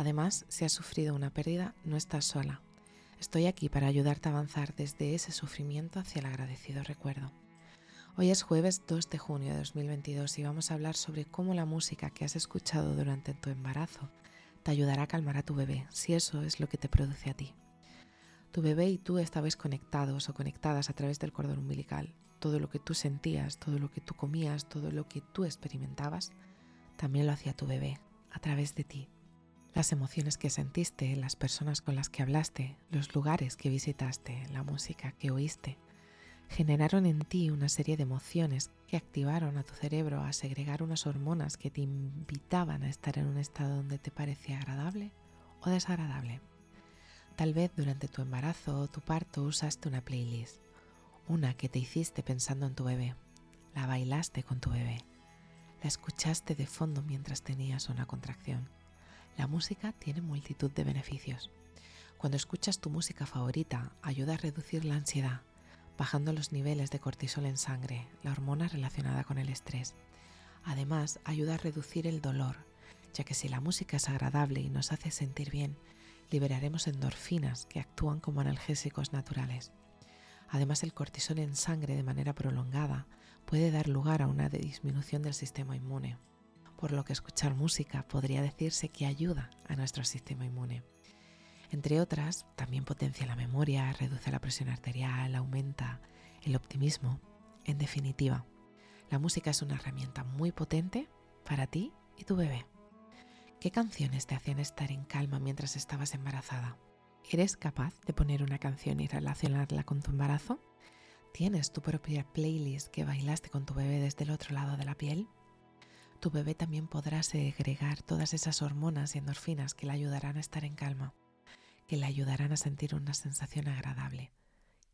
Además, si has sufrido una pérdida, no estás sola. Estoy aquí para ayudarte a avanzar desde ese sufrimiento hacia el agradecido recuerdo. Hoy es jueves 2 de junio de 2022 y vamos a hablar sobre cómo la música que has escuchado durante tu embarazo te ayudará a calmar a tu bebé, si eso es lo que te produce a ti. Tu bebé y tú estabais conectados o conectadas a través del cordón umbilical. Todo lo que tú sentías, todo lo que tú comías, todo lo que tú experimentabas, también lo hacía tu bebé a través de ti. Las emociones que sentiste, las personas con las que hablaste, los lugares que visitaste, la música que oíste, generaron en ti una serie de emociones que activaron a tu cerebro a segregar unas hormonas que te invitaban a estar en un estado donde te parecía agradable o desagradable. Tal vez durante tu embarazo o tu parto usaste una playlist, una que te hiciste pensando en tu bebé, la bailaste con tu bebé, la escuchaste de fondo mientras tenías una contracción. La música tiene multitud de beneficios. Cuando escuchas tu música favorita, ayuda a reducir la ansiedad, bajando los niveles de cortisol en sangre, la hormona relacionada con el estrés. Además, ayuda a reducir el dolor, ya que si la música es agradable y nos hace sentir bien, liberaremos endorfinas que actúan como analgésicos naturales. Además, el cortisol en sangre de manera prolongada puede dar lugar a una disminución del sistema inmune, por lo que escuchar música podría decirse que ayuda a nuestro sistema inmune. Entre otras, también potencia la memoria, reduce la presión arterial, aumenta el optimismo. En definitiva, la música es una herramienta muy potente para ti y tu bebé. ¿Qué canciones te hacían estar en calma mientras estabas embarazada? ¿Eres capaz de poner una canción y relacionarla con tu embarazo? ¿Tienes tu propia playlist que bailaste con tu bebé desde el otro lado de la piel? Tu bebé también podrá segregar todas esas hormonas y endorfinas que le ayudarán a estar en calma, que le ayudarán a sentir una sensación agradable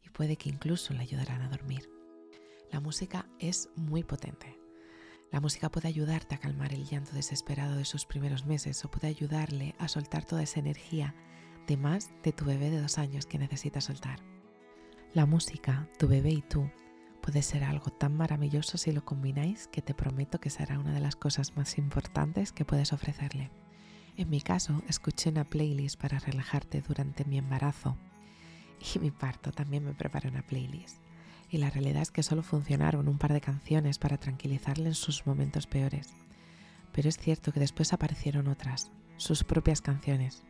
y puede que incluso le ayudarán a dormir. La música es muy potente la música puede ayudarte a calmar el llanto desesperado de sus primeros meses o puede ayudarle a soltar toda esa energía de más de tu bebé de dos años que necesita soltar. La música, tu bebé y tú puede ser algo tan maravilloso si lo combináis que te prometo que será una de las cosas más importantes que puedes ofrecerle. En mi caso, escuché una playlist para relajarte durante mi embarazo y mi parto también me preparé una playlist y la realidad es que solo funcionaron un par de canciones para tranquilizarle en sus momentos peores. Pero es cierto que después aparecieron otras, sus propias canciones,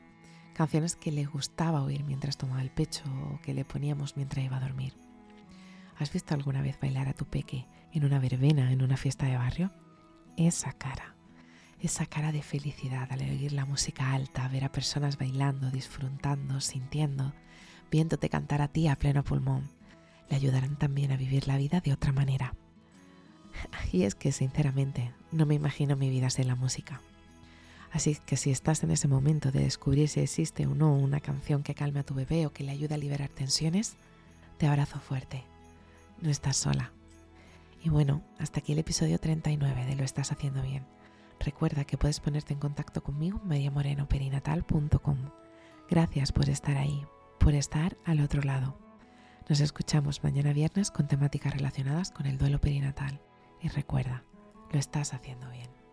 canciones que le gustaba oír mientras tomaba el pecho o que le poníamos mientras iba a dormir. ¿Has visto alguna vez bailar a tu peque en una verbena, en una fiesta de barrio? Esa cara, esa cara de felicidad al oír la música alta, ver a personas bailando, disfrutando, sintiendo, viéndote cantar a ti a pleno pulmón le ayudarán también a vivir la vida de otra manera. Y es que, sinceramente, no me imagino mi vida sin la música. Así que si estás en ese momento de descubrir si existe o no una canción que calme a tu bebé o que le ayude a liberar tensiones, te abrazo fuerte. No estás sola. Y bueno, hasta aquí el episodio 39 de Lo estás haciendo bien. Recuerda que puedes ponerte en contacto conmigo en mariamorenoperinatal.com. Gracias por estar ahí, por estar al otro lado. Nos escuchamos mañana viernes con temáticas relacionadas con el duelo perinatal. Y recuerda, lo estás haciendo bien.